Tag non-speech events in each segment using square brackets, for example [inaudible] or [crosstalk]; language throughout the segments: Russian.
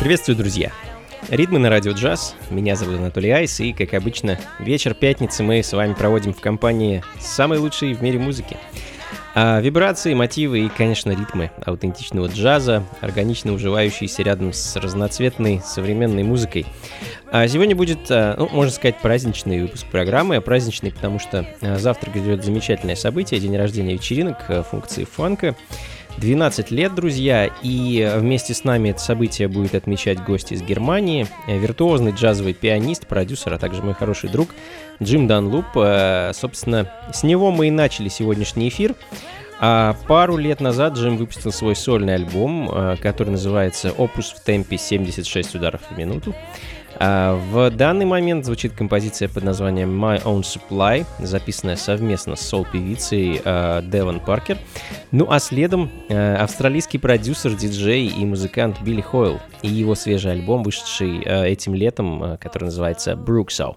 Приветствую, друзья! Ритмы на радио джаз. Меня зовут Анатолий Айс, и, как обычно, вечер пятницы мы с вами проводим в компании самой лучшей в мире музыки. А вибрации, мотивы и, конечно, ритмы аутентичного джаза, органично уживающиеся рядом с разноцветной современной музыкой. А сегодня будет, а, ну, можно сказать, праздничный выпуск программы. Праздничный, потому что а, завтра грядет замечательное событие, день рождения вечеринок а, функции фанка. 12 лет, друзья, и вместе с нами это событие будет отмечать гость из Германии, виртуозный джазовый пианист, продюсер, а также мой хороший друг Джим Данлуп. Э, собственно, с него мы и начали сегодняшний эфир. А пару лет назад Джим выпустил свой сольный альбом, э, который называется «Опус в темпе 76 ударов в минуту». А, в данный момент звучит композиция под названием My Own Supply, записанная совместно с сол-певицей а, Девон Паркер. Ну а следом а, австралийский продюсер, диджей и музыкант Билли Хойл и его свежий альбом, вышедший этим летом, который называется Brooksow.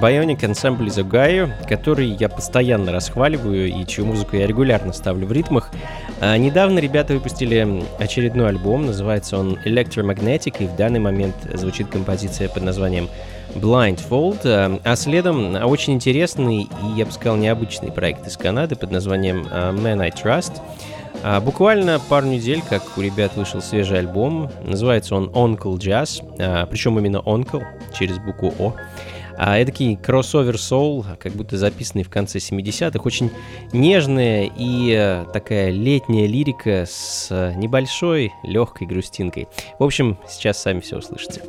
Bionic Ensemble из Огайо, который я постоянно расхваливаю и чью музыку я регулярно ставлю в ритмах. А, недавно ребята выпустили очередной альбом, называется он Electromagnetic, и в данный момент звучит композиция под названием Blindfold, а, а следом очень интересный и, я бы сказал, необычный проект из Канады под названием а, Man I Trust. А, буквально пару недель, как у ребят вышел свежий альбом, называется он Uncle Jazz, а, причем именно Uncle через букву О. А эдакий кроссовер соул, как будто записанный в конце 70-х, очень нежная и э, такая летняя лирика с небольшой легкой грустинкой. В общем, сейчас сами все услышите.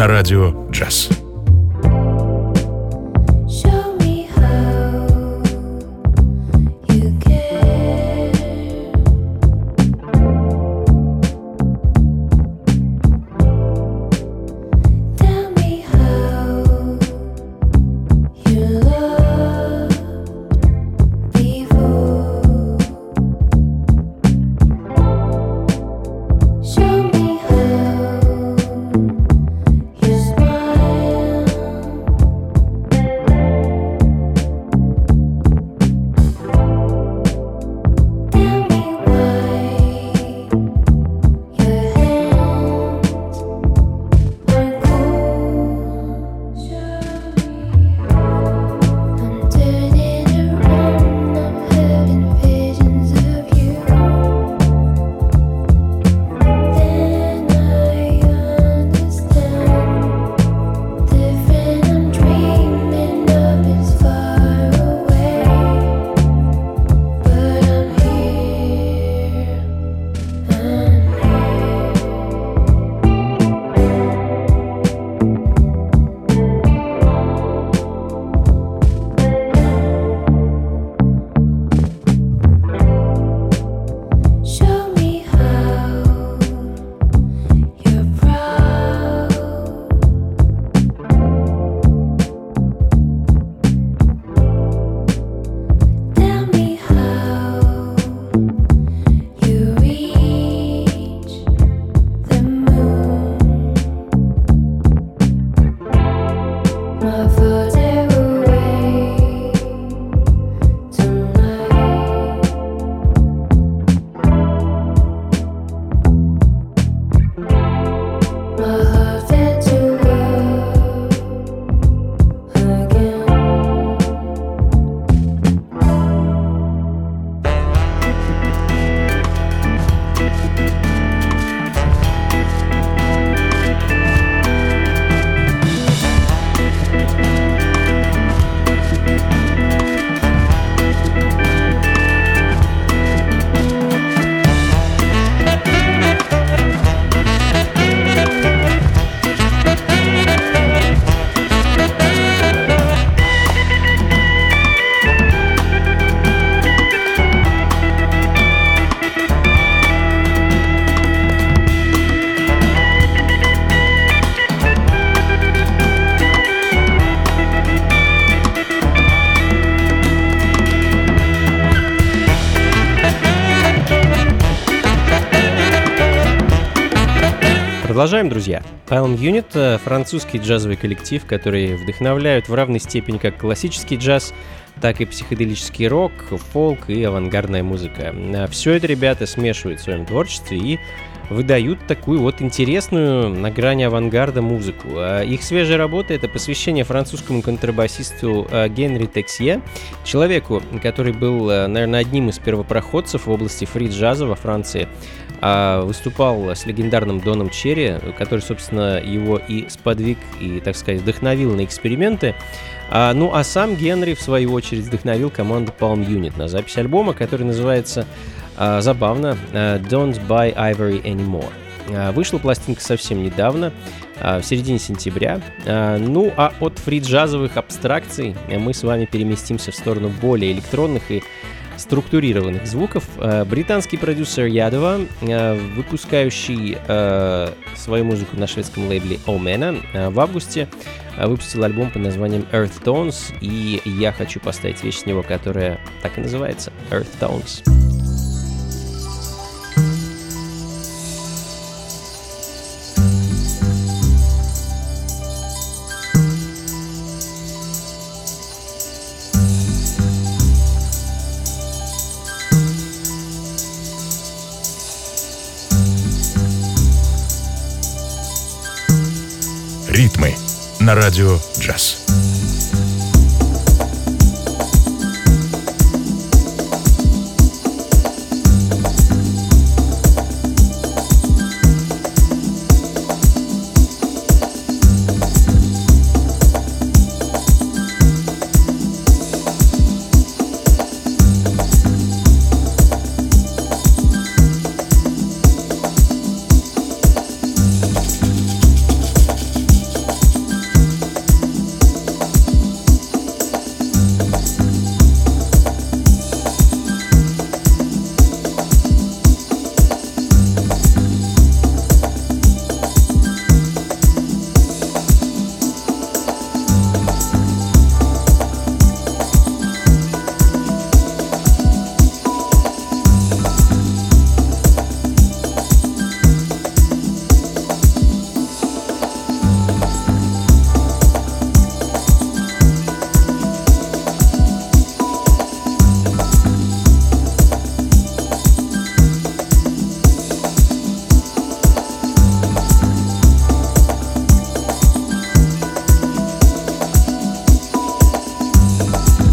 На радио «Джаз». Продолжаем, друзья. Palm Unit э, — французский джазовый коллектив, который вдохновляют в равной степени как классический джаз, так и психоделический рок, фолк и авангардная музыка. Э, Все это ребята смешивают в своем творчестве и выдают такую вот интересную на грани авангарда музыку. А их свежая работа — это посвящение французскому контрабасисту э, Генри Тексье, человеку, который был, наверное, одним из первопроходцев в области фри-джаза во Франции, а выступал с легендарным Доном Черри, который, собственно, его и сподвиг, и, так сказать, вдохновил на эксперименты. А, ну, а сам Генри, в свою очередь, вдохновил команду Palm Unit на запись альбома, который называется а, забавно «Don't Buy Ivory Anymore». А, вышла пластинка совсем недавно, а, в середине сентября. А, ну, а от фри-джазовых абстракций мы с вами переместимся в сторону более электронных и структурированных звуков. Э, британский продюсер Ядова, э, выпускающий э, свою музыку на шведском лейбле Omena, в августе выпустил альбом под названием Earth Tones, и я хочу поставить вещь с него, которая так и называется Earth Tones. Радио «Джаз». На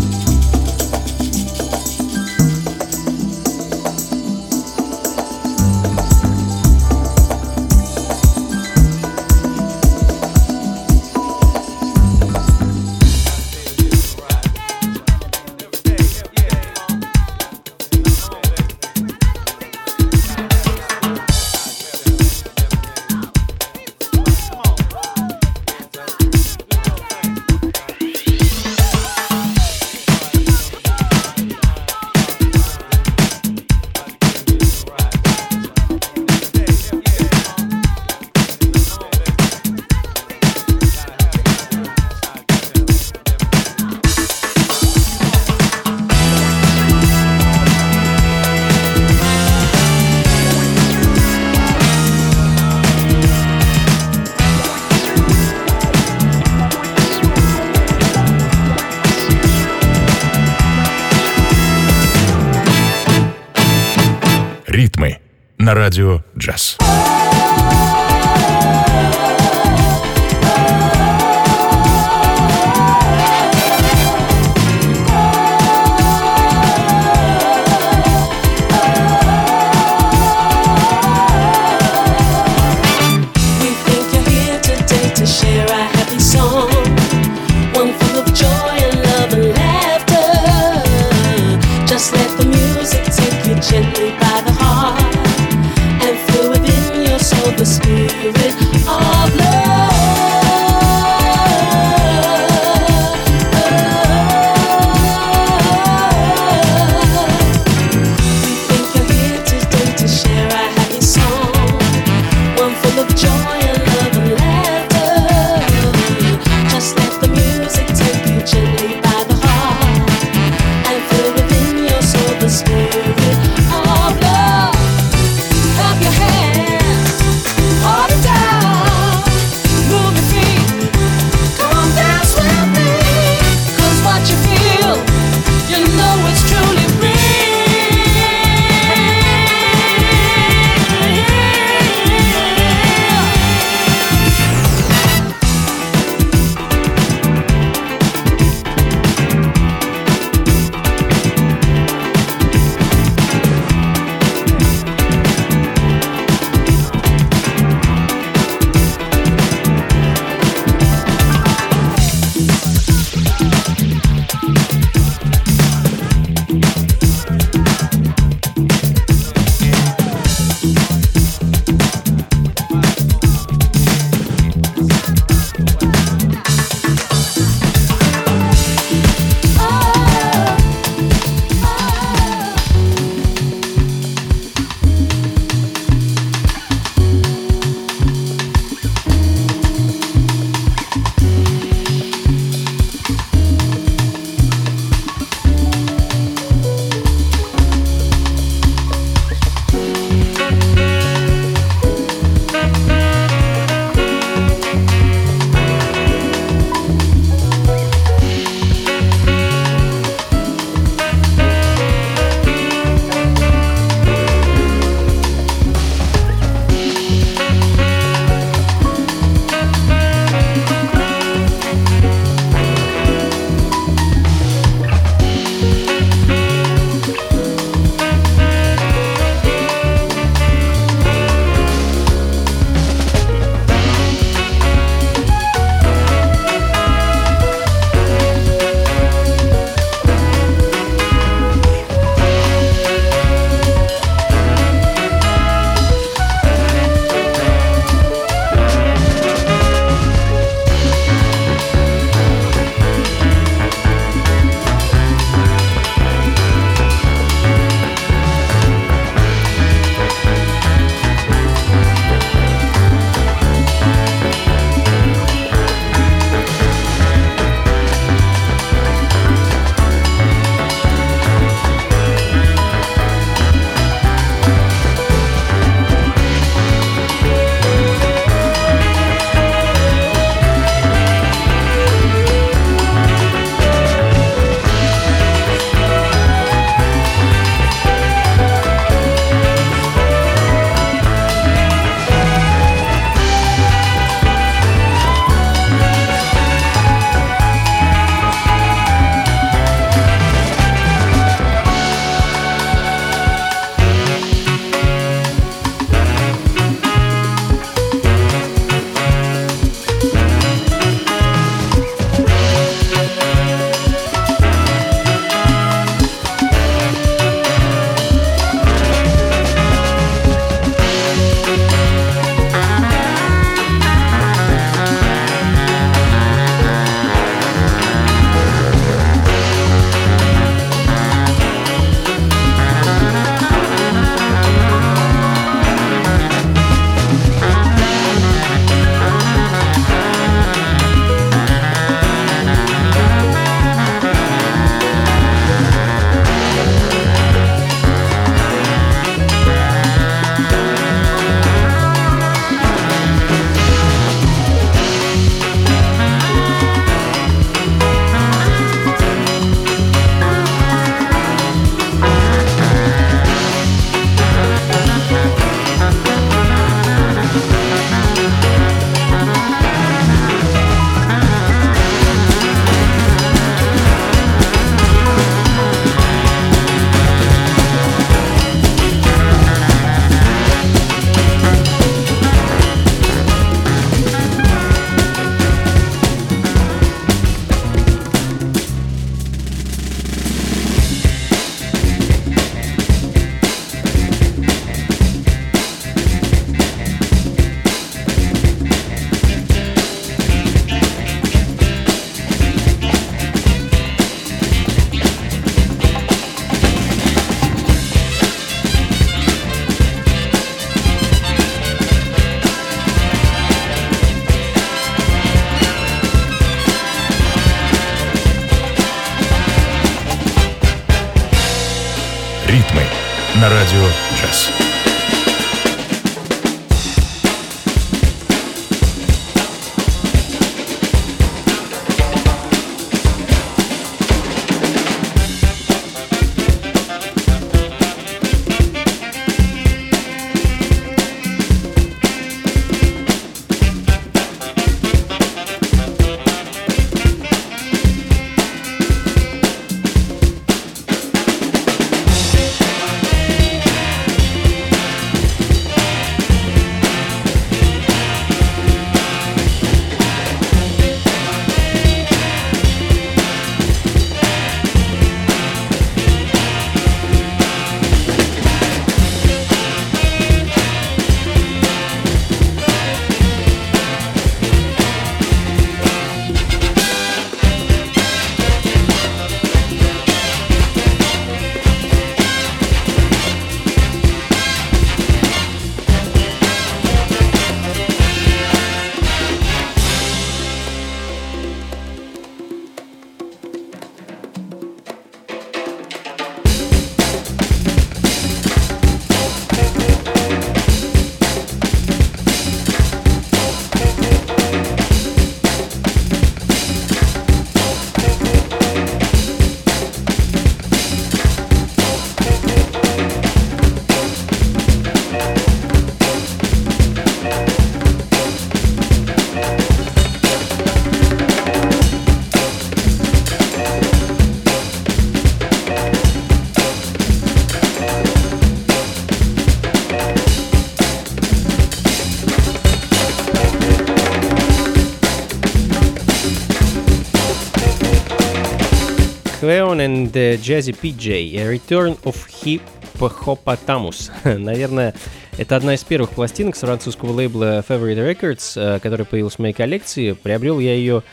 and Jazzy PJ, A Return of Hippopotamus. [laughs] Наверное, это одна из первых пластинок с французского лейбла Favorite Records, э, которая появилась в моей коллекции. Приобрел я ее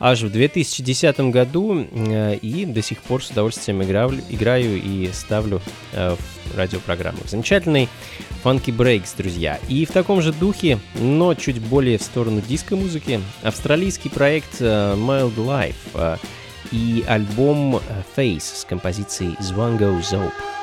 аж в 2010 году э, и до сих пор с удовольствием играю, играю и ставлю э, в радиопрограммах. Замечательный Funky Breaks, друзья. И в таком же духе, но чуть более в сторону диско-музыки, австралийский проект Mild Life — и альбом Face с композицией Zwango Zope.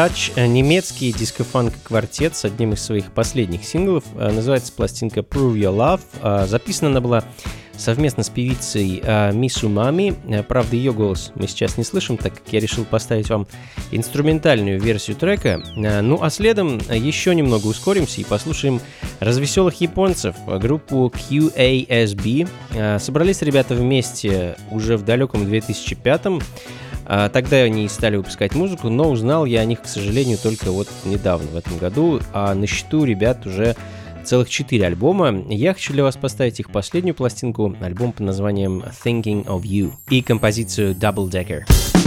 Touch э, — немецкий диско-фанк-квартет с одним из своих последних синглов. Э, называется пластинка Prove Your Love. Э, записана она была совместно с певицей Мису Мами. Правда, ее голос мы сейчас не слышим, так как я решил поставить вам инструментальную версию трека. Ну а следом еще немного ускоримся и послушаем развеселых японцев, группу QASB. Собрались ребята вместе уже в далеком 2005 -м. А, тогда они стали выпускать музыку, но узнал я о них, к сожалению, только вот недавно, в этом году. А на счету ребят уже целых четыре альбома. Я хочу для вас поставить их последнюю пластинку, альбом под названием Thinking of You и композицию Double Decker.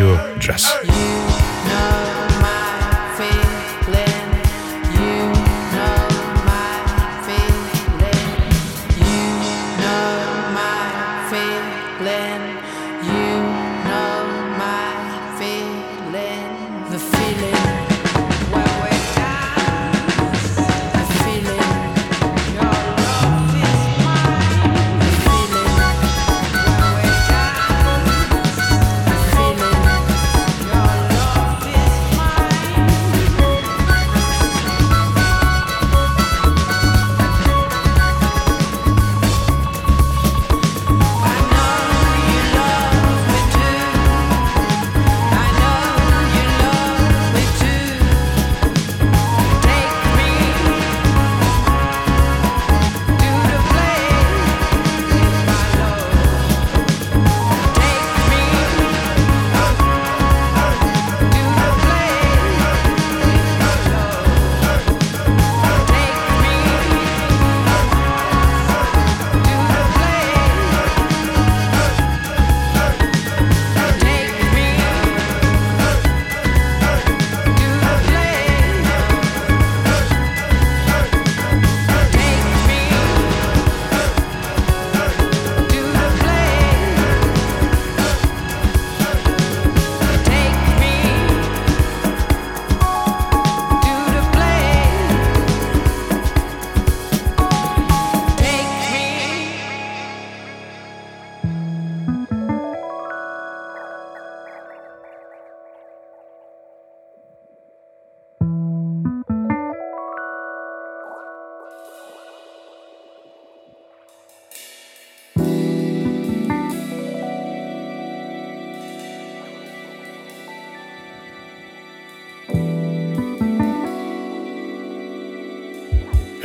На радио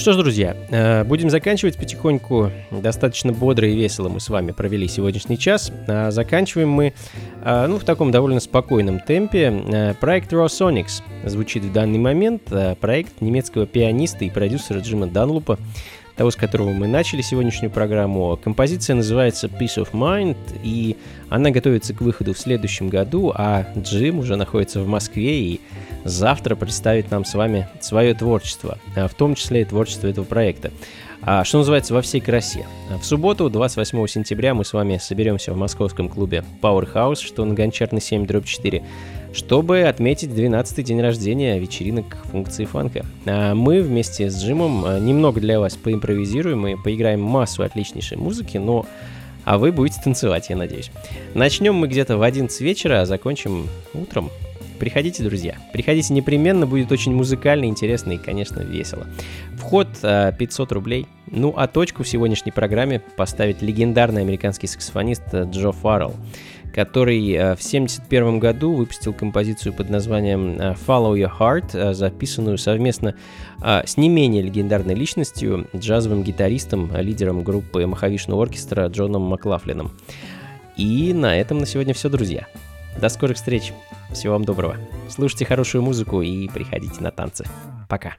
Что ж, друзья, э, будем заканчивать потихоньку. Достаточно бодро и весело мы с вами провели сегодняшний час. А заканчиваем мы э, ну, в таком довольно спокойном темпе. Э, проект Raw Sonics звучит в данный момент. Проект немецкого пианиста и продюсера Джима Данлупа того, с которого мы начали сегодняшнюю программу. Композиция называется Peace of Mind, и она готовится к выходу в следующем году, а Джим уже находится в Москве и завтра представит нам с вами свое творчество, а в том числе и творчество этого проекта. А, что называется, во всей красе. В субботу, 28 сентября, мы с вами соберемся в московском клубе Powerhouse, что на Гончарной 7, дробь 4, чтобы отметить 12-й день рождения вечеринок функции фанка. А мы вместе с Джимом а, немного для вас поимпровизируем и поиграем массу отличнейшей музыки, но а вы будете танцевать, я надеюсь. Начнем мы где-то в 11 вечера, а закончим утром. приходите, друзья. Приходите непременно, будет очень музыкально, интересно и, конечно, весело. Вход 500 рублей. Ну, а точку в сегодняшней программе поставит легендарный американский саксофонист Джо Фаррелл который в 1971 году выпустил композицию под названием Follow Your Heart, записанную совместно с не менее легендарной личностью, джазовым гитаристом, лидером группы Махавишну оркестра Джоном Маклафлином. И на этом на сегодня все, друзья. До скорых встреч. Всего вам доброго. Слушайте хорошую музыку и приходите на танцы. Пока.